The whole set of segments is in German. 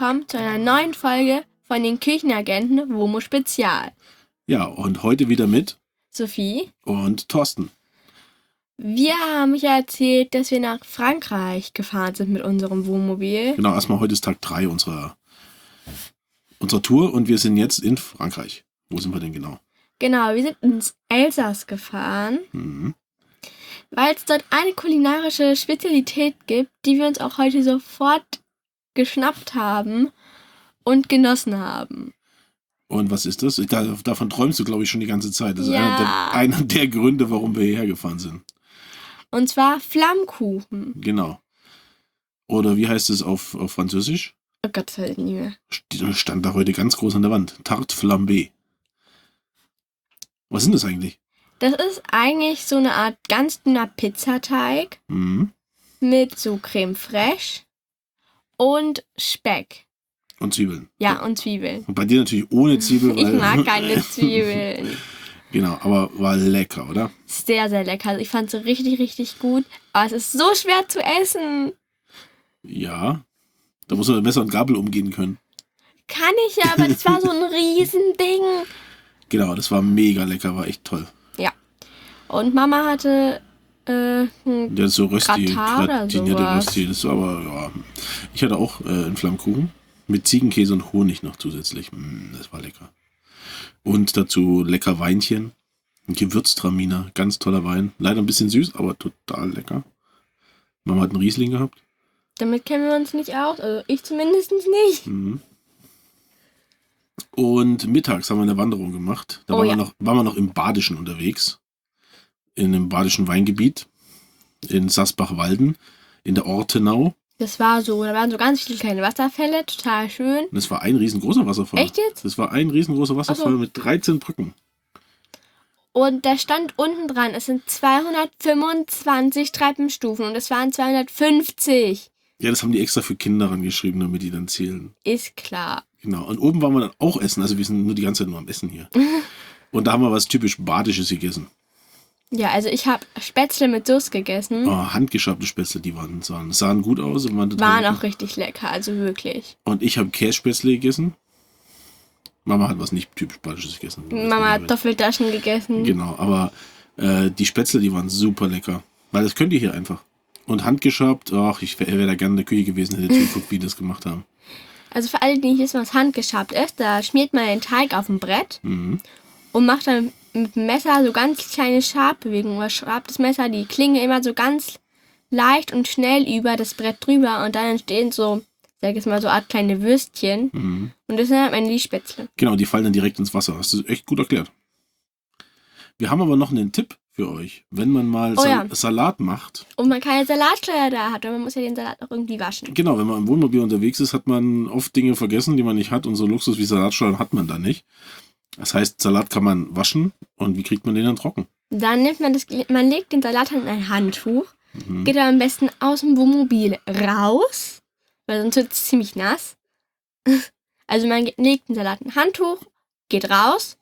Willkommen zu einer neuen Folge von den Küchenagenten WOMO Spezial. Ja, und heute wieder mit Sophie, und Thorsten. wir haben ja erzählt, dass wir nach Frankreich gefahren sind mit unserem Wohnmobil. Genau, erstmal heute ist Tag 3 unserer, unserer Tour und wir sind jetzt in Frankreich. Wo sind wir denn genau? Genau, wir sind ins Elsass gefahren, Mhm. weil es dort eine kulinarische Spezialität gibt, die wir uns auch heute sofort geschnappt haben und genossen haben. Und was ist das? Ich, da, davon träumst du, glaube ich, schon die ganze Zeit. Das ist Ja. einer, der, einer der Gründe, warum wir hierher gefahren sind. Und zwar Flammkuchen. Genau. Oder wie heißt es auf, auf Französisch? Oh Gott, ich nie mehr. St- Stand da heute ganz groß an der Wand. Tarte flambé. Was sind das eigentlich? Das ist eigentlich so eine Art ganz dünner Pizzateig Mhm. mit so Creme fraiche und Speck. Und Zwiebeln. Ja, und Zwiebeln. Und bei dir natürlich ohne Zwiebeln. Ich mag keine Zwiebeln. Genau, aber war lecker, oder? Sehr, sehr lecker. Also ich fand es richtig, richtig gut. Aber es ist so schwer zu essen. Ja. Da muss man mit Messer und Gabel umgehen können. Kann ich ja, aber das war so ein Riesending. Genau, das war mega lecker, war echt toll. Und Mama hatte äh, ein Der ist so Rösti, Gratin oder gratinierte sowas. Rösti. Das war aber, ja. Ich hatte auch äh, einen Flammkuchen mit Ziegenkäse und Honig noch zusätzlich. Mm, das war lecker. Und dazu lecker Weinchen. Ein Gewürztraminer, ganz toller Wein. Leider ein bisschen süß, aber total lecker. Mama hat einen Riesling gehabt. Damit kennen wir uns nicht aus. Also ich zumindest nicht. Mhm. Und mittags haben wir eine Wanderung gemacht. Da Oh waren, ja. wir noch, waren wir noch im Badischen unterwegs. In einem badischen Weingebiet. In Sasbach-Walden. In der Ortenau. Das war so, da waren so ganz viele kleine Wasserfälle, total schön. Und das war ein riesengroßer Wasserfall. Echt jetzt? Das war ein riesengroßer Wasserfall so. mit 13 Brücken. Und da stand unten dran, es sind 225 Treppenstufen und es waren 250. Ja, das haben die extra für Kinder rangeschrieben, damit die dann zählen. Ist klar. Genau. Und oben waren wir dann auch essen. Also wir sind nur die ganze Zeit nur am Essen hier. Und da haben wir was typisch Badisches gegessen. Ja, also ich habe Spätzle mit Soße gegessen. Oh, handgeschabte Spätzle, die waren, sahen, sahen gut aus. Und, waren total Waren auch richtig lecker, also wirklich. und ich habe Kässpätzle gegessen. Mama hat was nicht typisch Badisches gegessen. Mama hat Toffeltaschen gegessen. Genau, aber äh, die Spätzle, die waren super lecker. Weil das könnt ihr hier einfach. Und handgeschabt, ach, ich wäre wär da gerne in der Küche gewesen, hätte zugeguckt, wie die das gemacht haben. Also für alle, die nicht wissen, was handgeschabt ist, da schmiert man den Teig auf ein Brett Mhm. und macht dann mit dem Messer so ganz kleine Schabbewegungen. Man schabt das Messer die Klinge immer so ganz leicht und schnell über das Brett drüber und dann entstehen so, sag ich mal, so Art kleine Würstchen. Mhm. Und das sind dann meine Liespätzle. Genau, die fallen dann direkt ins Wasser. Hast du echt gut erklärt. Wir haben aber noch einen Tipp für euch. Wenn man mal Oh Sal ja. Salat macht, Und man keine Salatschleier da hat, weil man muss ja den Salat auch irgendwie waschen. genau, wenn man im Wohnmobil unterwegs ist, hat man oft Dinge vergessen, die man nicht hat und so Luxus wie Salatschalen hat man da nicht. Das heißt, Salat kann man waschen und wie kriegt man den dann trocken? Dann nimmt man das, man legt den Salat in ein Handtuch, Mhm. geht dann am besten aus dem Wohnmobil raus, weil sonst wird es ziemlich nass. Also man legt den Salat in ein Handtuch, geht raus.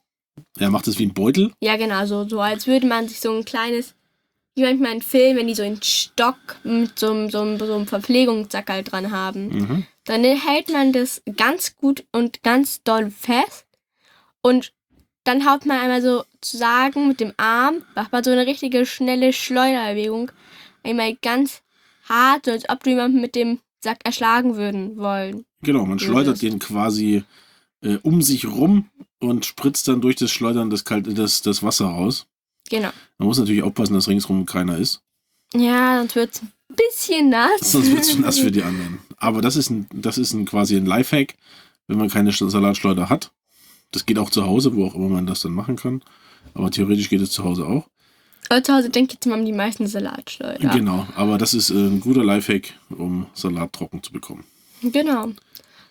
Er macht es wie ein Beutel. Ja, genau, so, so als würde man sich so ein kleines, wie manchmal in Filmen, wenn die so einen Stock mit so, einem- so, einem- so einem Verpflegungssackerl dran haben. Mhm. Dann hält man das ganz gut und ganz doll fest und dann haut man einmal so zu sagen mit dem Arm, macht man so eine richtige schnelle Schleuderbewegung. Einmal ganz hart, so als ob du jemanden mit dem Sack erschlagen würden wollen. Genau, man schleudert den quasi äh, um sich rum und spritzt dann durch das Schleudern das, kalte, das, das Wasser raus. Genau. Man muss natürlich aufpassen, dass ringsrum keiner ist. Ja, sonst wird es ein bisschen nass. Sonst wird es nass für die anderen. Aber das ist, ein, das ist ein, quasi ein Lifehack, wenn man keine Sch- Salatschleuder hat. Das geht auch zu Hause, wo auch immer man das dann machen kann. Aber theoretisch geht es zu Hause auch. Aber zu Hause denke ich jetzt mal um die meisten Salatschleuder. Genau, aber das ist äh, ein guter Lifehack, um Salat trocken zu bekommen. Genau.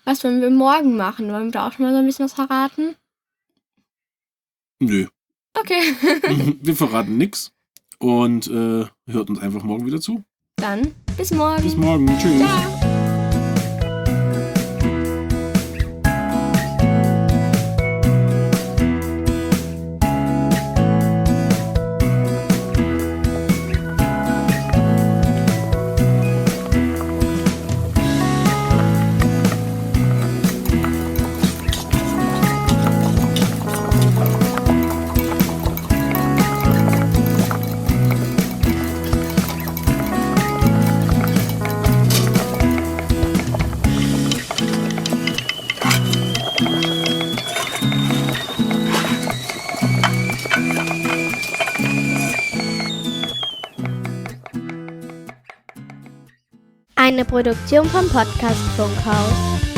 Was wollen wir morgen machen? Wollen wir da auch schon mal so ein bisschen was verraten? Nö, Okay. wir verraten nichts und äh, hört uns einfach morgen wieder zu. Dann bis morgen. Bis morgen, tschüss. Ciao. Eine Produktion vom Podcast Funkhaus.